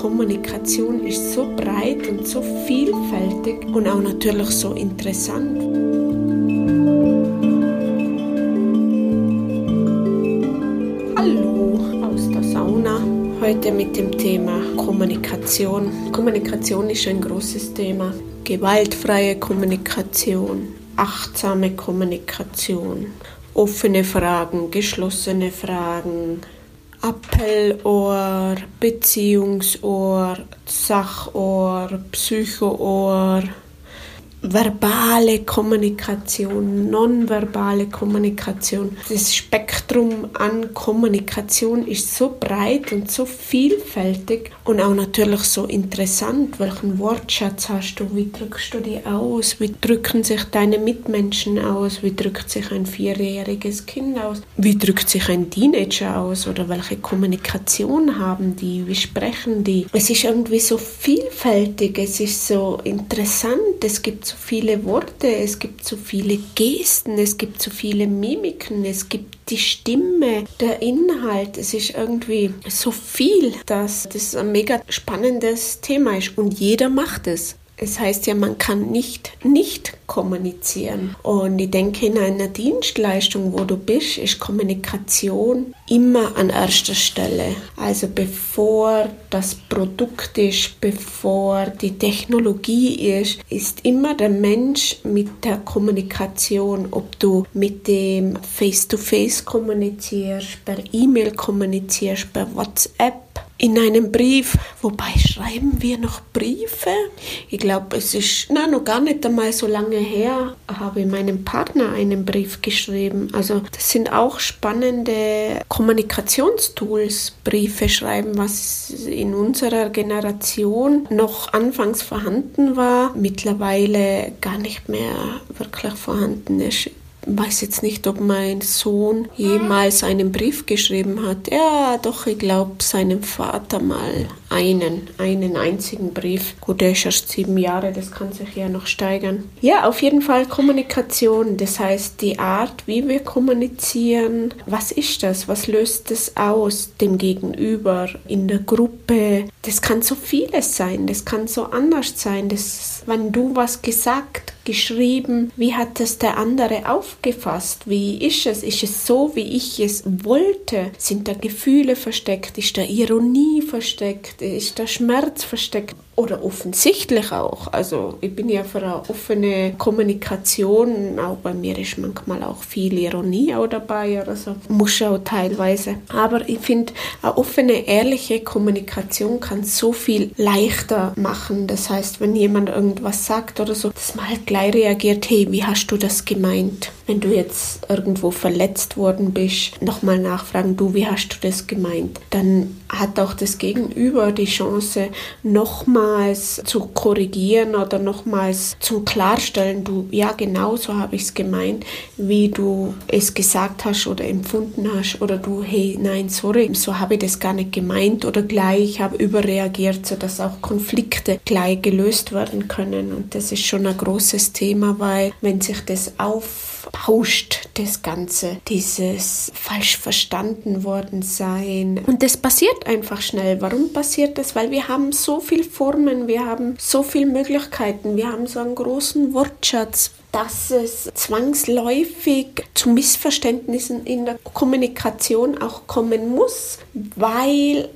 Kommunikation ist so breit und so vielfältig und auch natürlich so interessant. Hallo aus der Sauna. Heute mit dem Thema Kommunikation. Kommunikation ist ein großes Thema. Gewaltfreie Kommunikation, achtsame Kommunikation, offene Fragen, geschlossene Fragen, Appellohr, Beziehungsohr, Sachohr, Psychoohr, verbale Kommunikation, nonverbale Kommunikation. Das Spektrum an Kommunikation ist so breit und so vielfältig und auch natürlich so interessant. Welchen Wortschatz hast du? Wie drückst du die aus? Wie drücken sich deine Mitmenschen aus? Wie drückt sich ein vierjähriges Kind aus? Wie drückt sich ein Teenager aus? Oder welche Kommunikation haben die? Wie sprechen die? Es ist irgendwie so vielfältig. Es ist so interessant. Es gibt so viele Worte, es gibt so viele Gesten, es gibt so viele Mimiken, es gibt die Stimme, der Inhalt. Es ist irgendwie so viel, dass das ein mega spannendes Thema ist und jeder macht es. Es heißt ja, man kann nicht nicht kommunizieren. Und ich denke, in einer Dienstleistung, wo du bist, ist Kommunikation immer an erster Stelle. Also bevor das Produkt ist, bevor die Technologie ist, ist immer der Mensch mit der Kommunikation, ob du mit dem Face-to-Face -face kommunizierst, per E-Mail kommunizierst, per WhatsApp in einem Brief, wobei schreiben wir noch Briefe? Ich glaube, es ist na, noch gar nicht einmal so lange her, habe ich meinem Partner einen Brief geschrieben. Also das sind auch spannende Kommunikationstools, Briefe schreiben, was in unserer Generation noch anfangs vorhanden war, mittlerweile gar nicht mehr wirklich vorhanden ist weiß jetzt nicht, ob mein Sohn jemals einen Brief geschrieben hat. Ja, doch, ich glaube, seinem Vater mal einen, einen einzigen Brief. Gut, er ist erst sieben Jahre, das kann sich ja noch steigern. Ja, auf jeden Fall Kommunikation, das heißt die Art, wie wir kommunizieren. Was ist das? Was löst es aus dem Gegenüber in der Gruppe? Das kann so vieles sein, das kann so anders sein. Das, wenn du was gesagt geschrieben, wie hat es der andere aufgefasst, wie ist es, ist es so, wie ich es wollte, sind da Gefühle versteckt, ist da Ironie versteckt, ist da Schmerz versteckt oder offensichtlich auch. Also ich bin ja für eine offene Kommunikation, auch bei mir ist manchmal auch viel Ironie auch dabei oder so, muss auch teilweise. Aber ich finde, eine offene, ehrliche Kommunikation kann so viel leichter machen. Das heißt, wenn jemand irgendwas sagt oder so, dass man halt gleich reagiert, hey, wie hast du das gemeint? Wenn du jetzt irgendwo verletzt worden bist, nochmal nachfragen, du, wie hast du das gemeint? Dann hat auch das Gegenüber die Chance, nochmals zu korrigieren oder nochmals zum Klarstellen, du, ja, genau so habe ich es gemeint, wie du es gesagt hast oder empfunden hast oder du, hey, nein, sorry, so habe ich das gar nicht gemeint oder gleich habe überreagiert, sodass auch Konflikte gleich gelöst werden können. Und das ist schon ein großes Thema, weil wenn sich das aufbauscht, das Ganze, dieses falsch verstanden worden sein. Und das passiert einfach schnell. Warum passiert das? Weil wir haben so viele Formen, wir haben so viele Möglichkeiten, wir haben so einen großen Wortschatz, dass es zwangsläufig zu Missverständnissen in der Kommunikation auch kommen muss, weil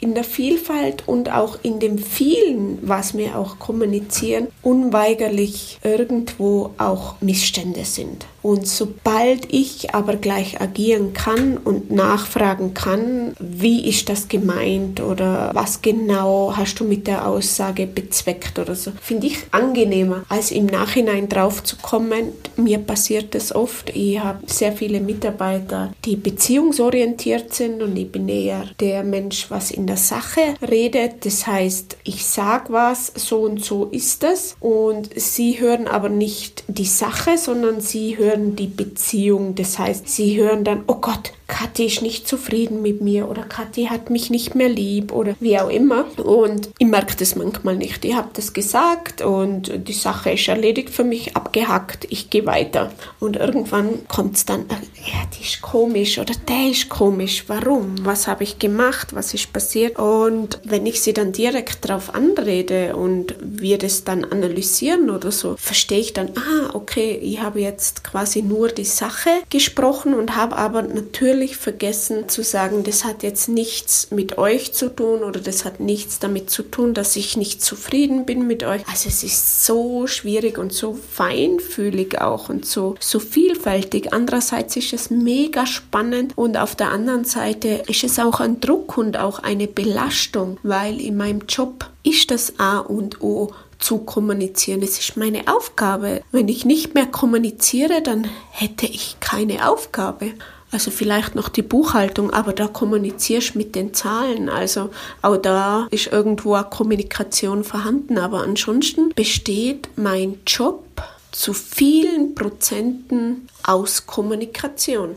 in der Vielfalt und auch in dem vielen, was wir auch kommunizieren, unweigerlich irgendwo auch Missstände sind. Und sobald ich aber gleich agieren kann und nachfragen kann, wie ist das gemeint oder was genau hast du mit der Aussage bezweckt oder so, finde ich angenehmer, als im Nachhinein drauf zu kommen. Mir passiert das oft. Ich habe sehr viele Mitarbeiter, die beziehungsorientiert sind und ich bin eher der Mensch, was in der Sache redet. Das heißt, ich sage was, so und so ist es und sie hören aber nicht die Sache, sondern sie hören die Beziehung. Das heißt, sie hören dann, oh Gott, Kathi ist nicht zufrieden mit mir oder Kathi hat mich nicht mehr lieb oder wie auch immer. Und ich merke das manchmal nicht. Ich habe das gesagt und die Sache ist erledigt für mich, abgehackt, ich gehe weiter. Und irgendwann kommt es dann, äh, ja, die ist komisch oder der ist komisch. Warum? Was habe ich gemacht? Was ist passiert? Und wenn ich sie dann direkt darauf anrede und wir das dann analysieren oder so, verstehe ich dann, ah, okay, ich habe jetzt quasi nur die Sache gesprochen und habe aber natürlich vergessen zu sagen, das hat jetzt nichts mit euch zu tun oder das hat nichts damit zu tun, dass ich nicht zufrieden bin mit euch. Also es ist so schwierig und so feinfühlig auch und so, so vielfältig. Andererseits ist es mega spannend und auf der anderen Seite ist es auch ein Druck und auch eine Belastung, weil in meinem Job ist das A und O zu kommunizieren. Es ist meine Aufgabe. Wenn ich nicht mehr kommuniziere, dann hätte ich keine Aufgabe. Also vielleicht noch die Buchhaltung, aber da kommunizierst mit den Zahlen. Also auch da ist irgendwo eine Kommunikation vorhanden. Aber ansonsten besteht mein Job zu vielen Prozenten aus Kommunikation.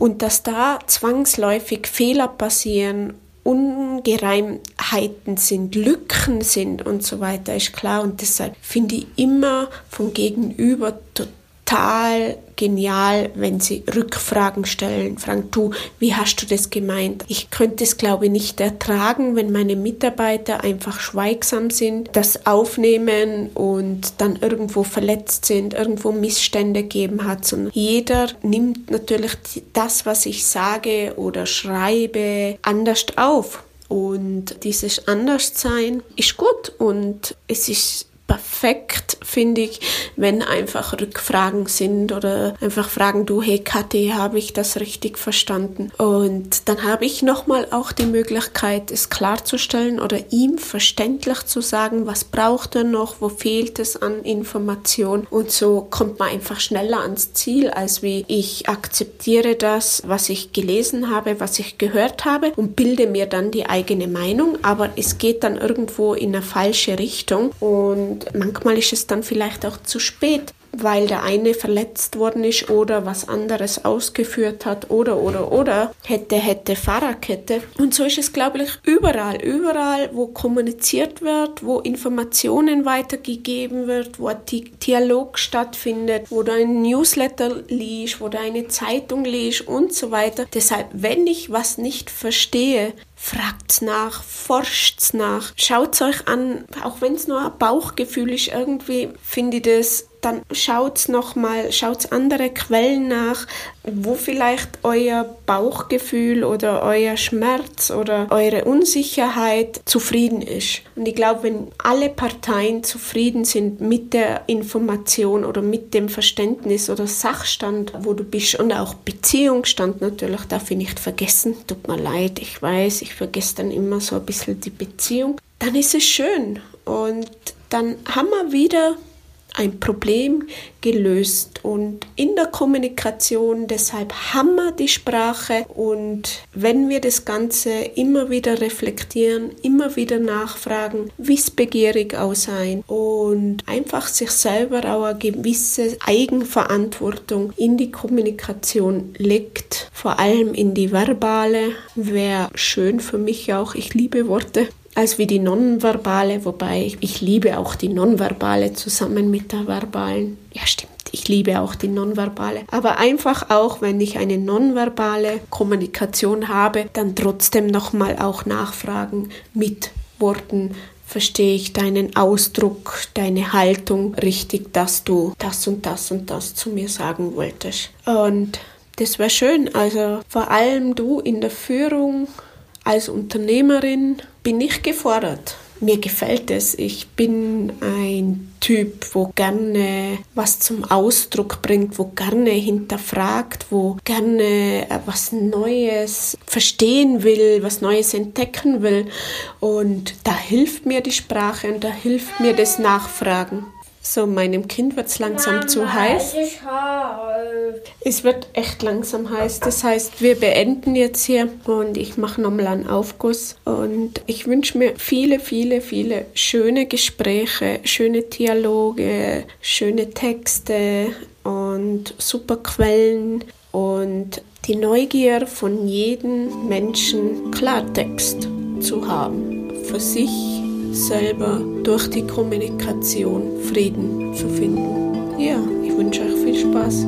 Und dass da zwangsläufig Fehler passieren Ungereimheiten sind, Lücken sind und so weiter, ist klar. Und deshalb finde ich immer vom Gegenüber total total genial, wenn sie Rückfragen stellen. Frank, du, wie hast du das gemeint? Ich könnte es, glaube ich, nicht ertragen, wenn meine Mitarbeiter einfach schweigsam sind, das aufnehmen und dann irgendwo verletzt sind, irgendwo Missstände geben hat, sondern jeder nimmt natürlich das, was ich sage oder schreibe, anders auf. Und dieses Anderssein ist gut und es ist perfekt, finde ich, wenn einfach Rückfragen sind oder einfach fragen, du, hey Kathi, habe ich das richtig verstanden? Und dann habe ich nochmal auch die Möglichkeit, es klarzustellen oder ihm verständlich zu sagen, was braucht er noch, wo fehlt es an Information? Und so kommt man einfach schneller ans Ziel, als wie ich akzeptiere das, was ich gelesen habe, was ich gehört habe und bilde mir dann die eigene Meinung, aber es geht dann irgendwo in eine falsche Richtung. Und und manchmal ist es dann vielleicht auch zu spät, weil der eine verletzt worden ist oder was anderes ausgeführt hat oder oder oder. Hätte hätte Fahrradkette. Und so ist es glaube ich überall überall wo kommuniziert wird wo Informationen weitergegeben wird wo ein Dialog stattfindet wo du ein Newsletter liest wo du eine Zeitung liest und so weiter. Deshalb wenn ich was nicht verstehe fragt's nach, forscht's nach, schaut's euch an, auch wenn es nur ein Bauchgefühl ist, irgendwie finde ich das dann schaut nochmal, schaut andere Quellen nach, wo vielleicht euer Bauchgefühl oder euer Schmerz oder eure Unsicherheit zufrieden ist. Und ich glaube, wenn alle Parteien zufrieden sind mit der Information oder mit dem Verständnis oder Sachstand, wo du bist und auch Beziehungsstand natürlich, darf ich nicht vergessen, tut mir leid, ich weiß, ich vergesse dann immer so ein bisschen die Beziehung, dann ist es schön und dann haben wir wieder ein Problem gelöst. Und in der Kommunikation deshalb haben wir die Sprache. Und wenn wir das Ganze immer wieder reflektieren, immer wieder nachfragen, wissbegierig auch sein. Und einfach sich selber auch eine gewisse Eigenverantwortung in die Kommunikation legt, vor allem in die verbale, wäre schön für mich auch. Ich liebe Worte als wie die nonverbale, wobei ich, liebe auch die nonverbale zusammen mit der verbalen. Ja, stimmt. Ich liebe auch die nonverbale. Aber einfach auch, wenn ich eine nonverbale Kommunikation habe, dann trotzdem nochmal auch nachfragen mit Worten. Verstehe ich deinen Ausdruck, deine Haltung richtig, dass du das und das und das zu mir sagen wolltest? Und das wäre schön. Also vor allem du in der Führung als Unternehmerin bin ich gefordert. Mir gefällt es. Ich bin ein Typ, wo gerne was zum Ausdruck bringt, wo gerne hinterfragt, wo gerne äh, was Neues verstehen will, was Neues entdecken will. Und da hilft mir die Sprache und da hilft mir das Nachfragen. So, meinem Kind wird es langsam Mama, zu heiß. Es, es wird echt langsam heiß. Das heißt, wir beenden jetzt hier und ich mache nochmal einen Aufguss. Und ich wünsche mir viele, viele, viele schöne Gespräche, schöne Dialoge, schöne Texte und super Quellen und die Neugier von jedem Menschen Klartext zu haben, für sich selber durch die Kommunikation Frieden zu finden. Ja, ich wünsche euch viel Spaß.